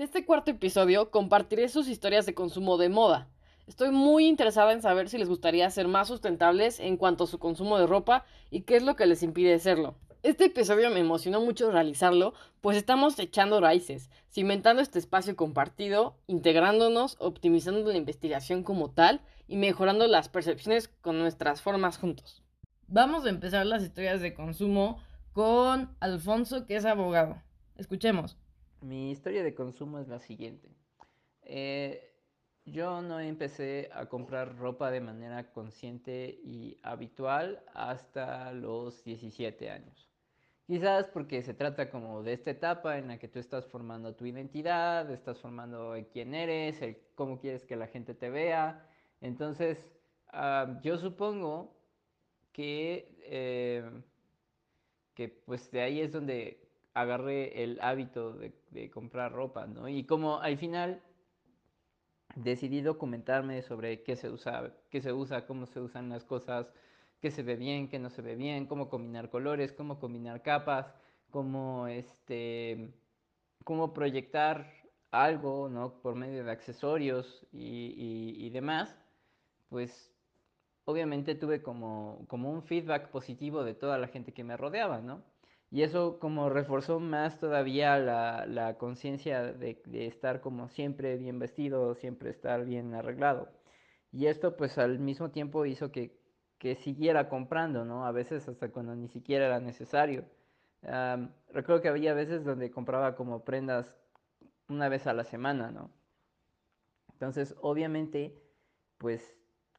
En este cuarto episodio compartiré sus historias de consumo de moda. Estoy muy interesada en saber si les gustaría ser más sustentables en cuanto a su consumo de ropa y qué es lo que les impide serlo. Este episodio me emocionó mucho realizarlo, pues estamos echando raíces, cimentando este espacio compartido, integrándonos, optimizando la investigación como tal y mejorando las percepciones con nuestras formas juntos. Vamos a empezar las historias de consumo con Alfonso, que es abogado. Escuchemos. Mi historia de consumo es la siguiente. Eh, yo no empecé a comprar ropa de manera consciente y habitual hasta los 17 años. Quizás porque se trata como de esta etapa en la que tú estás formando tu identidad, estás formando quién eres, cómo quieres que la gente te vea. Entonces, ah, yo supongo que, eh, que pues de ahí es donde agarré el hábito de, comprar ropa, ¿no? Y como al final decidí documentarme sobre qué se usa, qué se usa, cómo se usan las cosas, qué se ve bien, qué no se ve bien, cómo combinar colores, cómo combinar capas, cómo este, cómo proyectar algo, ¿no? Por medio de accesorios y, y demás, pues obviamente tuve como, como un feedback positivo de toda la gente que me rodeaba, ¿no? Y eso como reforzó más todavía la, la conciencia de, estar como siempre bien vestido, siempre estar bien arreglado. Y esto pues al mismo tiempo hizo que, que siguiera comprando, ¿no? A veces hasta cuando ni siquiera era necesario. recuerdo que había veces donde compraba como prendas una vez a la semana, ¿no? Entonces, obviamente, pues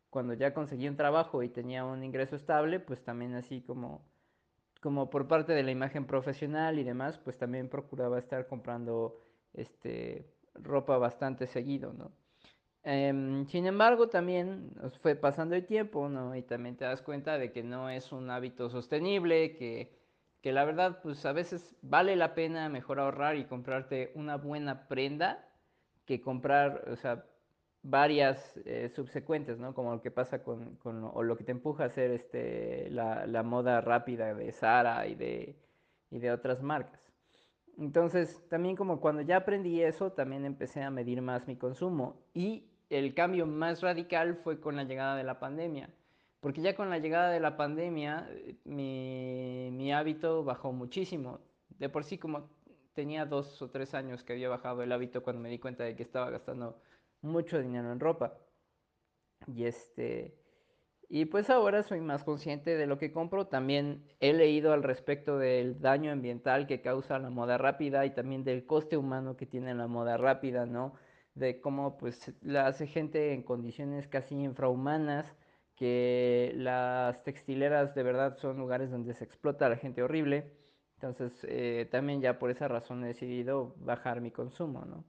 cuando ya conseguí un trabajo y tenía un ingreso estable, pues también así como como por parte de la imagen profesional y demás, pues también procuraba estar comprando este, ropa bastante seguido, ¿no? Em, sin embargo, también fue pasando el tiempo, ¿no? Y también te das cuenta de que no es un hábito sostenible, que, que la verdad, pues a veces vale la pena mejor ahorrar y comprarte una buena prenda que comprar, o sea, varias eh, subsecuentes, ¿no? Como lo que pasa con, con, o lo que te empuja a hacer este, la, la moda rápida de Zara y de, y de otras marcas. Entonces, también como cuando ya aprendí eso, también empecé a medir más mi consumo. Y el cambio más radical fue con la llegada de la pandemia. Porque ya con la llegada de la pandemia, mi, mi hábito bajó muchísimo. De por sí, como tenía dos o tres años que había bajado el hábito cuando me di cuenta de que estaba gastando mucho dinero en ropa. Y este y pues ahora soy más consciente de lo que compro. También he leído al respecto del daño ambiental que causa la moda rápida y también del coste humano que tiene la moda rápida, ¿no? De cómo pues la hace gente en condiciones casi infrahumanas, que las textileras de verdad son lugares donde se explota a la gente horrible. Entonces eh, también ya por esa razón he decidido bajar mi consumo, ¿no?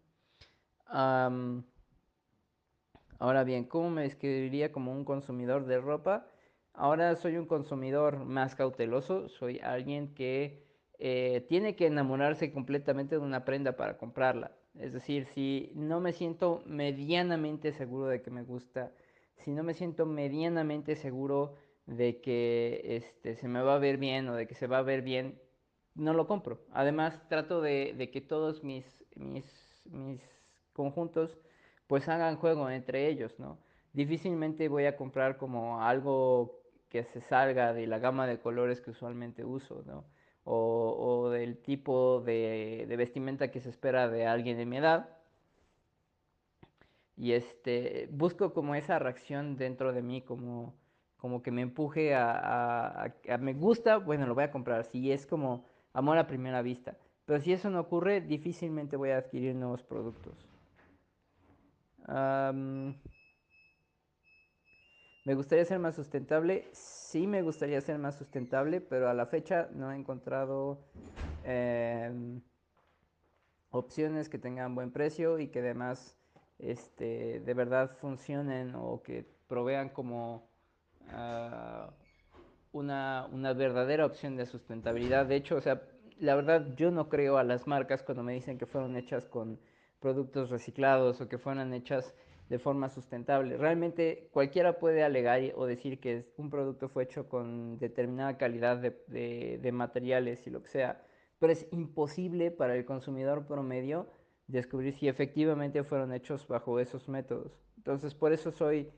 Ahora bien, ¿cómo me describiría como un consumidor de ropa? Ahora soy un consumidor más cauteloso, soy alguien que eh, tiene que enamorarse completamente de una prenda para comprarla. Es decir, si no me siento medianamente seguro de que me gusta, si no me siento medianamente seguro de que este, se me va a ver bien o de que se va a ver bien, no lo compro. Además, trato de, que todos mis, mis conjuntos pues hagan juego entre ellos, ¿no? Difícilmente voy a comprar como algo que se salga de la gama de colores que usualmente uso, ¿no? O, del tipo de, vestimenta que se espera de alguien de mi edad. y este, busco como esa reacción dentro de mí, como, como que me empuje a, a, me gusta, bueno, lo voy a comprar, si es como amor a primera vista. Pero si eso no ocurre, difícilmente voy a adquirir nuevos productos. ¿Me gustaría ser más sustentable? Sí, me gustaría ser más sustentable, pero a la fecha no he encontrado em, opciones que tengan buen precio y que además este, de verdad funcionen o que provean como ah, una, una, verdadera opción de sustentabilidad. De hecho, o sea, la verdad yo no creo a las marcas cuando me dicen que fueron hechas con productos reciclados o que fueran hechas de forma sustentable. Realmente cualquiera puede alegar o decir que un producto fue hecho con determinada calidad de, de materiales y lo que sea, pero es imposible para el consumidor promedio descubrir si efectivamente fueron hechos bajo esos métodos. Entonces, por eso soy,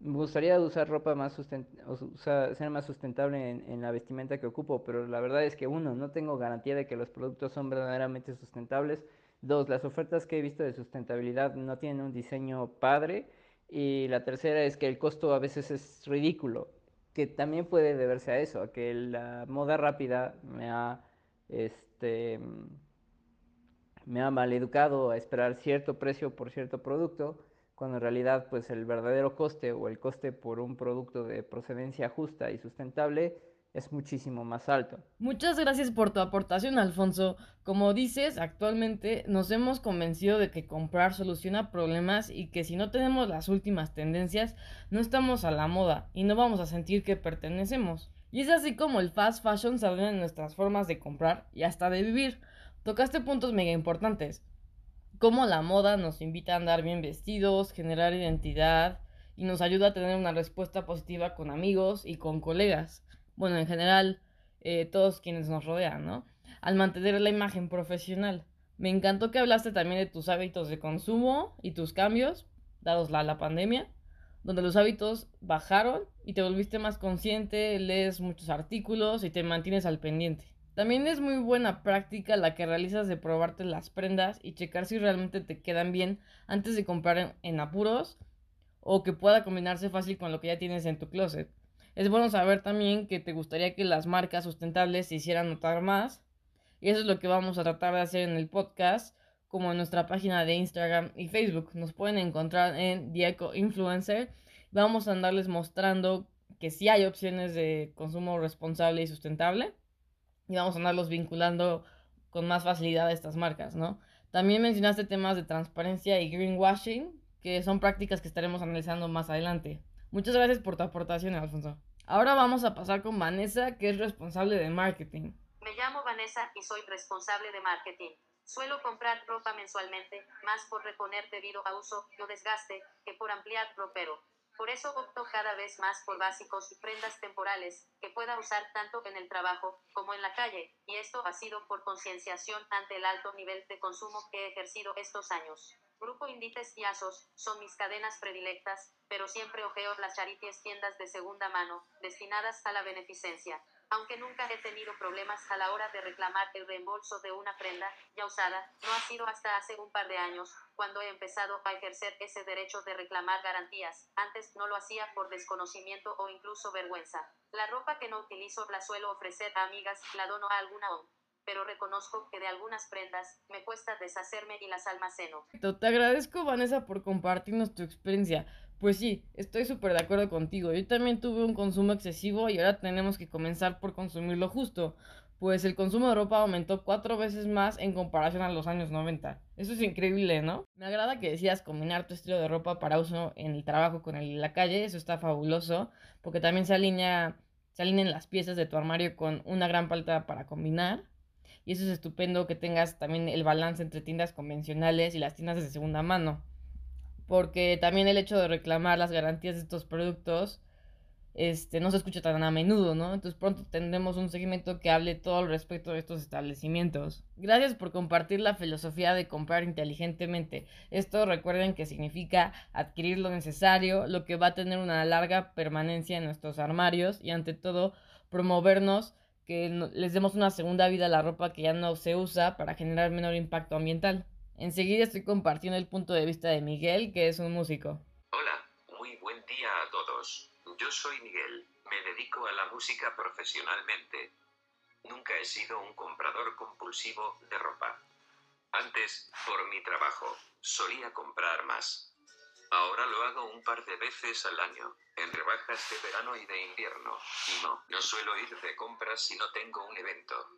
me gustaría usar ropa más ser más sustentable en, en, la vestimenta que ocupo, pero la verdad es que uno, no tengo garantía de que los productos son verdaderamente sustentables. Dos, las ofertas que he visto de sustentabilidad no tienen un diseño padre. Y la tercera es que el costo a veces es ridículo, que también puede deberse a eso, a que la moda rápida me ha este me ha maleducado a esperar cierto precio por cierto producto, cuando en realidad pues el verdadero coste o el coste por un producto de procedencia justa y sustentable es muchísimo más alto. Muchas gracias por tu aportación, Alfonso. Como dices, actualmente nos hemos convencido de que comprar soluciona problemas y que si no tenemos las últimas tendencias, no estamos a la moda y no vamos a sentir que pertenecemos. Y es así como el fast fashion se en nuestras formas de comprar y hasta de vivir. Tocaste puntos mega importantes, como la moda nos invita a andar bien vestidos, generar identidad y nos ayuda a tener una respuesta positiva con amigos y con colegas. Bueno, en general, eh, todos quienes nos rodean, ¿no? Al mantener la imagen profesional. Me encantó que hablaste también de tus hábitos de consumo y tus cambios, dados la, la pandemia, donde los hábitos bajaron y te volviste más consciente, lees muchos artículos y te mantienes al pendiente. También es muy buena práctica la que realizas de probarte las prendas y checar si realmente te quedan bien antes de comprar en, apuros o que pueda combinarse fácil con lo que ya tienes en tu closet. Es bueno saber también que te gustaría que las marcas sustentables se hicieran notar más y eso es lo que vamos a tratar de hacer en el podcast como en nuestra página de Instagram y Facebook. Nos pueden encontrar en Dieco Influencer. Vamos a andarles mostrando que sí hay opciones de consumo responsable y sustentable y vamos a andarlos vinculando con más facilidad a estas marcas, ¿no? También mencionaste temas de transparencia y greenwashing, que son prácticas que estaremos analizando más adelante. Muchas gracias por tu aportación, Alfonso. Ahora vamos a pasar con Vanessa, que es responsable de marketing. Me llamo Vanessa y soy responsable de marketing. Suelo comprar ropa mensualmente, más por reponer debido a uso o desgaste que por ampliar ropero. Por eso opto cada vez más por básicos y prendas temporales que pueda usar tanto en el trabajo como en la calle, y esto ha sido por concienciación ante el alto nivel de consumo que he ejercido estos años. Grupo Indites y Asos son mis cadenas predilectas, pero siempre ojeo las charities tiendas de segunda mano, destinadas a la beneficencia aunque nunca he tenido problemas a la hora de reclamar el reembolso de una prenda ya usada, no ha sido hasta hace un par de años cuando he empezado a ejercer ese derecho de reclamar garantías. Antes no lo hacía por desconocimiento o incluso vergüenza. La ropa que no utilizo la suelo ofrecer a amigas, la dono a alguna o pero reconozco que de algunas prendas me cuesta deshacerme y las almaceno. Te agradezco, Vanessa, por compartirnos tu experiencia. Pues sí, estoy súper de acuerdo contigo. Yo también tuve un consumo excesivo y ahora tenemos que comenzar por consumirlo justo, pues el consumo de ropa aumentó cuatro veces más en comparación a los años 90. Eso es increíble, ¿no? Me agrada que decidas combinar tu estilo de ropa para uso en el trabajo con el en la calle, eso está fabuloso, porque también se alinea, se alinean las piezas de tu armario con una gran paleta para combinar. Y eso es estupendo que tengas también el balance entre tiendas convencionales y las tiendas de segunda mano porque también el hecho de reclamar las garantías de estos productos este, no se escucha tan a menudo, ¿no? Entonces pronto tendremos un segmento que hable todo al respecto de estos establecimientos. Gracias por compartir la filosofía de comprar inteligentemente. Esto recuerden que significa adquirir lo necesario, lo que va a tener una larga permanencia en nuestros armarios y ante todo promovernos que les demos una segunda vida a la ropa que ya no se usa para generar menor impacto ambiental. Enseguida estoy compartiendo el punto de vista de Miguel, que es un músico. Hola, muy buen día a todos. Yo soy Miguel, me dedico a la música profesionalmente. Nunca he sido un comprador compulsivo de ropa. Antes, por mi trabajo, solía comprar más. Ahora lo hago un par de veces al año, en rebajas de verano y de invierno. Y no, no suelo ir de compras si no tengo un evento.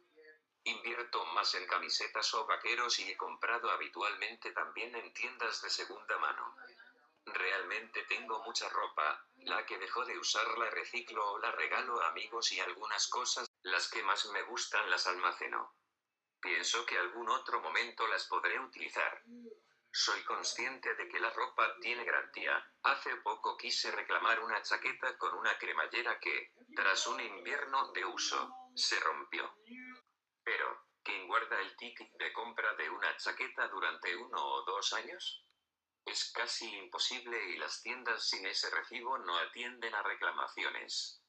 Invierto más en camisetas o vaqueros y he comprado habitualmente también en tiendas de segunda mano. Realmente tengo mucha ropa, la que dejo de usar la reciclo o la regalo a amigos y algunas cosas, las que más me gustan las almaceno. Pienso que algún otro momento las podré utilizar. Soy consciente de que la ropa tiene garantía. Hace poco quise reclamar una chaqueta con una cremallera que, tras un invierno de uso, se rompió. Pero, ¿quién guarda el ticket de compra de una chaqueta durante uno o dos años? Es casi imposible y las tiendas sin ese recibo no atienden a reclamaciones.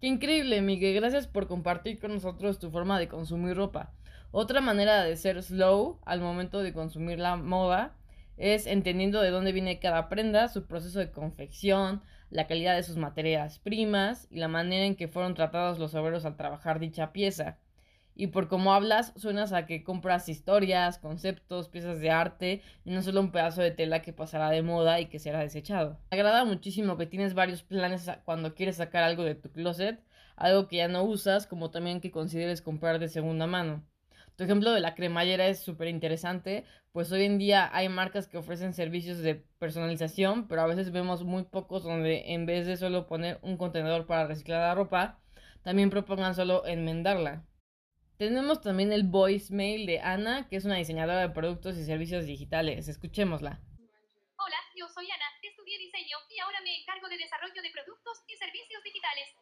Qué increíble, Miguel. Gracias por compartir con nosotros tu forma de consumir ropa. Otra manera de ser slow al momento de consumir la moda es entendiendo de dónde viene cada prenda, su proceso de confección, la calidad de sus materias primas y la manera en que fueron tratados los obreros al trabajar dicha pieza. Y por cómo hablas, suenas a que compras historias, conceptos, piezas de arte y no solo un pedazo de tela que pasará de moda y que será desechado. Me agrada muchísimo que tienes varios planes cuando quieres sacar algo de tu closet, algo que ya no usas, como también que consideres comprar de segunda mano. Tu ejemplo de la cremallera es súper interesante, pues hoy en día hay marcas que ofrecen servicios de personalización, pero a veces vemos muy pocos donde en vez de solo poner un contenedor para reciclar la ropa, también propongan solo enmendarla. Tenemos también el voicemail de Ana, que es una diseñadora de productos y servicios digitales. Escuchémosla. Hola, yo soy Ana, estudié diseño y ahora me encargo de desarrollo de productos y servicios digitales.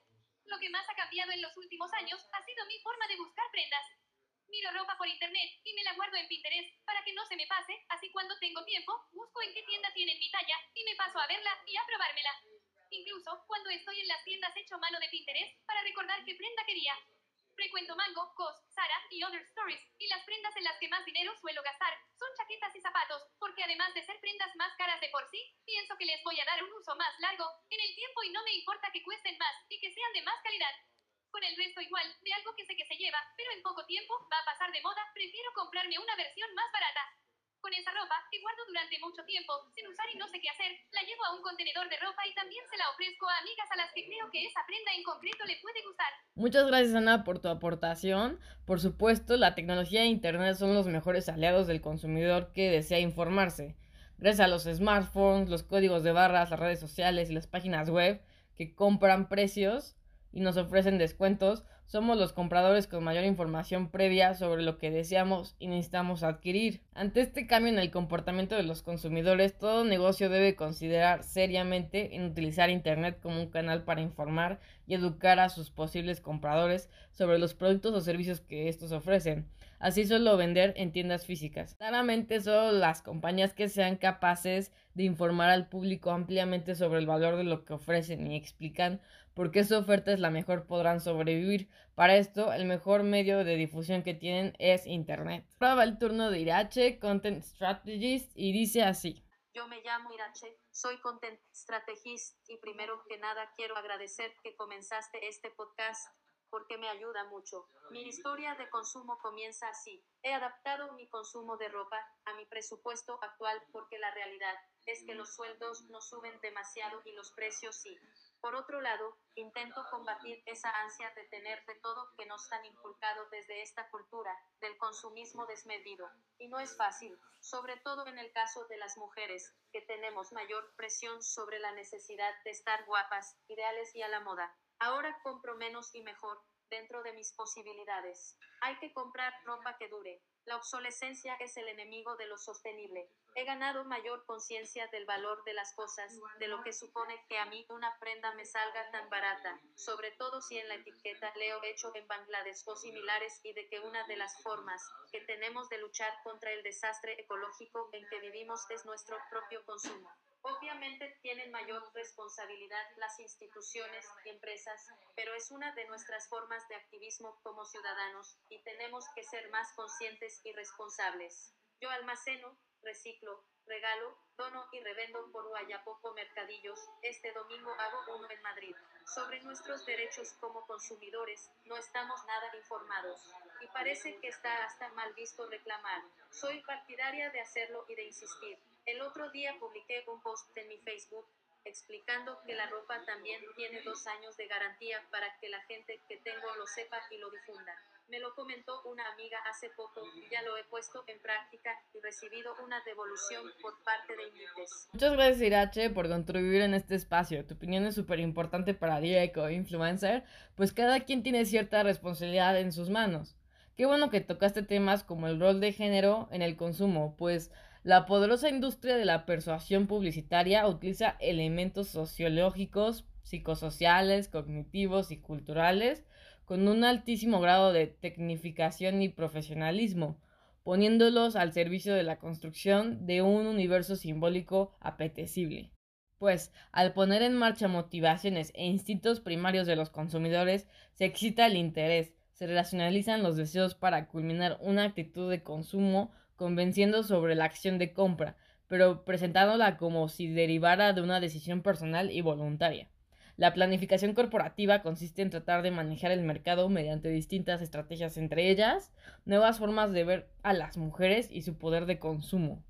Lo que más ha cambiado en los últimos años ha sido mi forma de buscar prendas. Miro ropa por internet y me la guardo en Pinterest para que no se me pase, así cuando tengo tiempo, busco en qué tienda tienen mi talla y me paso a verla y a probármela. Incluso cuando estoy en las tiendas hecho mano de Pinterest para recordar qué prenda quería. Frecuento Mango, COS, Sara y Other Stories, y las prendas en las que más dinero suelo gastar son chaquetas y zapatos, porque además de ser prendas más caras de por sí, pienso que les voy a dar un uso más largo en el tiempo y no me importa que cuesten más y que sean de más calidad. Con el resto igual, de algo que sé que se lleva, pero en poco tiempo va a pasar de moda, prefiero comprarme una versión más barata. Con esa ropa, que guardo durante mucho tiempo, sin usar y no sé qué hacer, la llevo a un contenedor de ropa y también se la ofrezco a amigas a las que creo que esa prenda en concreto le puede gustar. Muchas gracias Ana por tu aportación. Por supuesto, la tecnología e Internet son los mejores aliados del consumidor que desea informarse. Gracias a los smartphones, los códigos de barras, las redes sociales y las páginas web que compran precios y nos ofrecen descuentos, somos los compradores con mayor información previa sobre lo que deseamos y necesitamos adquirir. Ante este cambio en el comportamiento de los consumidores, todo negocio debe considerar seriamente en utilizar Internet como un canal para informar y educar a sus posibles compradores sobre los productos o servicios que estos ofrecen. Así solo vender en tiendas físicas. Claramente solo las compañías que sean capaces de informar al público ampliamente sobre el valor de lo que ofrecen y explican porque su oferta es la mejor podrán sobrevivir. Para esto, el mejor medio de difusión que tienen es Internet. Ahora va el turno de Irache, Content Strategist, y dice así. Yo me llamo Irache, soy Content Strategist y primero que nada quiero agradecer que comenzaste este podcast porque me ayuda mucho. Mi historia de consumo comienza así. He adaptado mi consumo de ropa a mi presupuesto actual porque la realidad es que los sueldos no suben demasiado y los precios sí. Por otro lado, intento combatir esa ansia de tener de todo que nos han inculcado desde esta cultura del consumismo desmedido. Y no es fácil, sobre todo en el caso de las mujeres, que tenemos mayor presión sobre la necesidad de estar guapas, ideales y a la moda. Ahora compro menos y mejor, dentro de mis posibilidades. Hay que comprar ropa que dure. La obsolescencia es el enemigo de lo sostenible. He ganado mayor conciencia del valor de las cosas, de lo que supone que a mí una prenda me salga tan barata, sobre todo si en la etiqueta leo hecho en Bangladesh o similares y de que una de las formas que tenemos de luchar contra el desastre ecológico en que vivimos es nuestro propio consumo. Obviamente tienen mayor responsabilidad las instituciones y empresas, pero es una de nuestras formas de activismo como ciudadanos y tenemos que ser más conscientes y responsables. Yo almaceno, reciclo, regalo, dono y revendo por Guayapoco Mercadillos. Este domingo hago uno en Madrid. Sobre nuestros derechos como consumidores, no estamos nada informados. Y parece que está hasta mal visto reclamar. Soy partidaria de hacerlo y de insistir. El otro día publiqué un post en mi Facebook explicando que la ropa también tiene dos años de garantía para que la gente que tengo lo sepa y lo difunda. Me lo comentó una amiga hace poco, ya lo he puesto en práctica y recibido una devolución por parte de Inditex. Muchas gracias Irache por contribuir en este espacio. Tu opinión es súper importante para Diego Influencer, pues cada quien tiene cierta responsabilidad en sus manos. Qué bueno que tocaste temas como el rol de género en el consumo, pues la poderosa industria de la persuasión publicitaria utiliza elementos sociológicos, psicosociales, cognitivos y culturales con un altísimo grado de tecnificación y profesionalismo, poniéndolos al servicio de la construcción de un universo simbólico apetecible. Pues, al poner en marcha motivaciones e instintos primarios de los consumidores, se excita el interés, se racionalizan los deseos para culminar una actitud de consumo convenciendo sobre la acción de compra, pero presentándola como si derivara de una decisión personal y voluntaria. La planificación corporativa consiste en tratar de manejar el mercado mediante distintas estrategias, entre ellas nuevas formas de ver a las mujeres y su poder de consumo.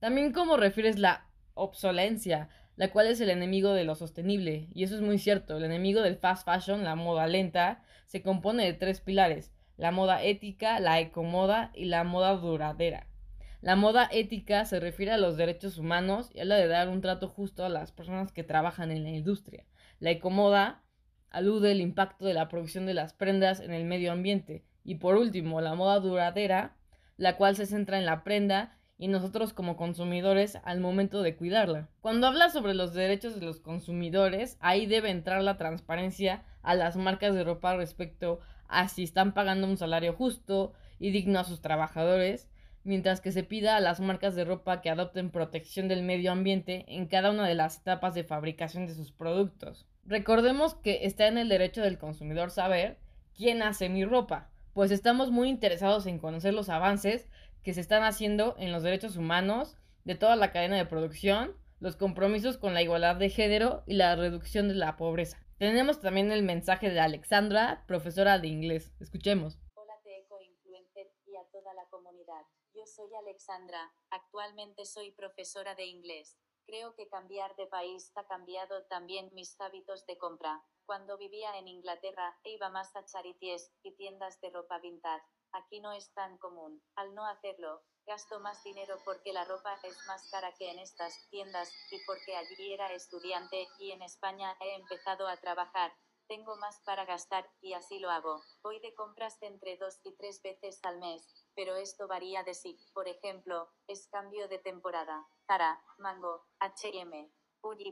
También como refieres la obsolencia, la cual es el enemigo de lo sostenible, y eso es muy cierto, el enemigo del fast fashion, la moda lenta, se compone de tres pilares, la moda ética, la ecomoda y la moda duradera. La moda ética se refiere a los derechos humanos y a la de dar un trato justo a las personas que trabajan en la industria. La ecomoda alude al impacto de la producción de las prendas en el medio ambiente. Y por último, la moda duradera, la cual se centra en la prenda y nosotros como consumidores al momento de cuidarla. Cuando habla sobre los derechos de los consumidores, ahí debe entrar la transparencia a las marcas de ropa respecto a si están pagando un salario justo y digno a sus trabajadores, mientras que se pida a las marcas de ropa que adopten protección del medio ambiente en cada una de las etapas de fabricación de sus productos. Recordemos que está en el derecho del consumidor saber quién hace mi ropa, pues estamos muy interesados en conocer los avances que se están haciendo en los derechos humanos de toda la cadena de producción, los compromisos con la igualdad de género y la reducción de la pobreza. Tenemos también el mensaje de Alexandra, profesora de inglés. Escuchemos. Hola Teco Influencer y a toda la comunidad. Yo soy Alexandra, actualmente soy profesora de inglés. Creo que cambiar de país ha cambiado también mis hábitos de compra. Cuando vivía en Inglaterra, iba más a charities y tiendas de ropa vintage. Aquí no es tan común. Al no hacerlo, gasto más dinero porque la ropa es más cara que en estas tiendas y porque allí era estudiante y en España he empezado a trabajar. Tengo más para gastar y así lo hago. Voy de compras entre dos y tres veces al mes, pero esto varía de sí. Por ejemplo, es cambio de temporada. Zara, Mango, H&M,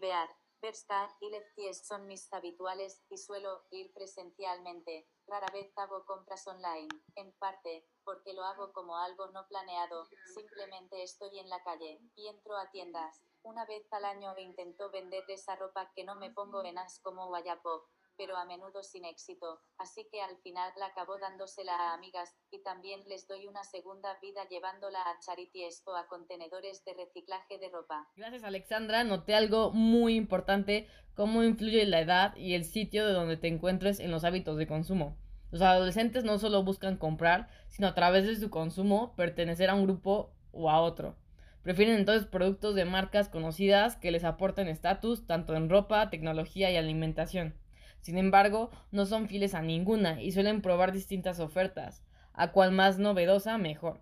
Bear, Bershka y Lefties son mis habituales y suelo ir presencialmente. Rara vez hago compras online, en parte, porque lo hago como algo no planeado, simplemente estoy en la calle y entro a tiendas. Una vez al año intento vender esa ropa que no me pongo en as como Guayapo, pero a menudo sin éxito, así que al final la acabo dándosela a amigas y también les doy una segunda vida llevándola a charities o a contenedores de reciclaje de ropa. Gracias Alexandra, noté algo muy importante, cómo influye la edad y el sitio de donde te encuentres en los hábitos de consumo. Los adolescentes no solo buscan comprar, sino a través de su consumo pertenecer a un grupo o a otro. Prefieren entonces productos de marcas conocidas que les aporten estatus tanto en ropa, tecnología y alimentación. Sin embargo, no son fieles a ninguna y suelen probar distintas ofertas, a cual más novedosa mejor.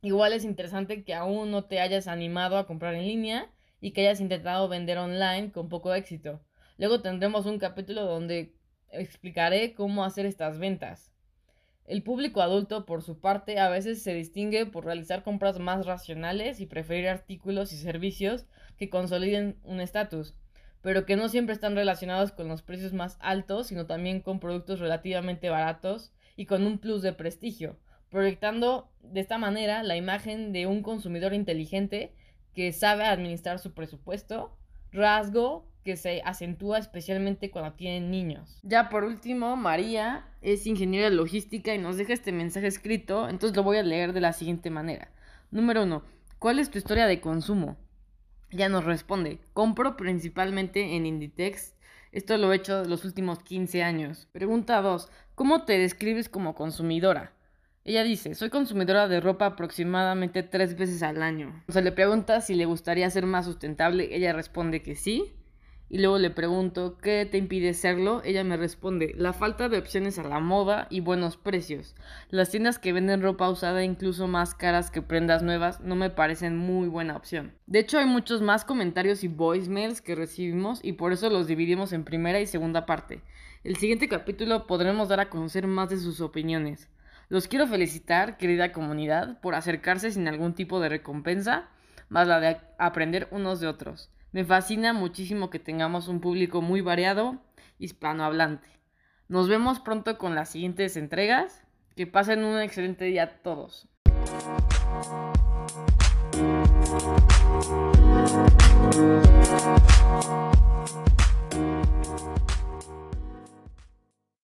Igual es interesante que aún no te hayas animado a comprar en línea y que hayas intentado vender online con poco éxito. Luego tendremos un capítulo donde explicaré cómo hacer estas ventas. El público adulto, por su parte, a veces se distingue por realizar compras más racionales y preferir artículos y servicios que consoliden un estatus pero que no siempre están relacionados con los precios más altos, sino también con productos relativamente baratos y con un plus de prestigio, proyectando de esta manera la imagen de un consumidor inteligente que sabe administrar su presupuesto, rasgo que se acentúa especialmente cuando tienen niños. Ya por último, María es ingeniera logística y nos deja este mensaje escrito, entonces lo voy a leer de la siguiente manera. Número 1. ¿Cuál es tu historia de consumo? Ella nos responde, compro principalmente en Inditex. Esto lo he hecho los últimos 15 años. Pregunta 2. ¿Cómo te describes como consumidora? Ella dice, soy consumidora de ropa aproximadamente tres veces al año. O sea, le pregunta si le gustaría ser más sustentable. Ella responde que sí. Y luego le pregunto, ¿qué te impide serlo? Ella me responde, la falta de opciones a la moda y buenos precios. Las tiendas que venden ropa usada incluso más caras que prendas nuevas no me parecen muy buena opción. De hecho, hay muchos más comentarios y voicemails que recibimos y por eso los dividimos en primera y segunda parte. El siguiente capítulo podremos dar a conocer más de sus opiniones. Los quiero felicitar, querida comunidad, por acercarse sin algún tipo de recompensa, más la de aprender unos de otros. Me fascina muchísimo que tengamos un público muy variado, hispanohablante. Nos vemos pronto con las siguientes entregas. Que pasen un excelente día a todos.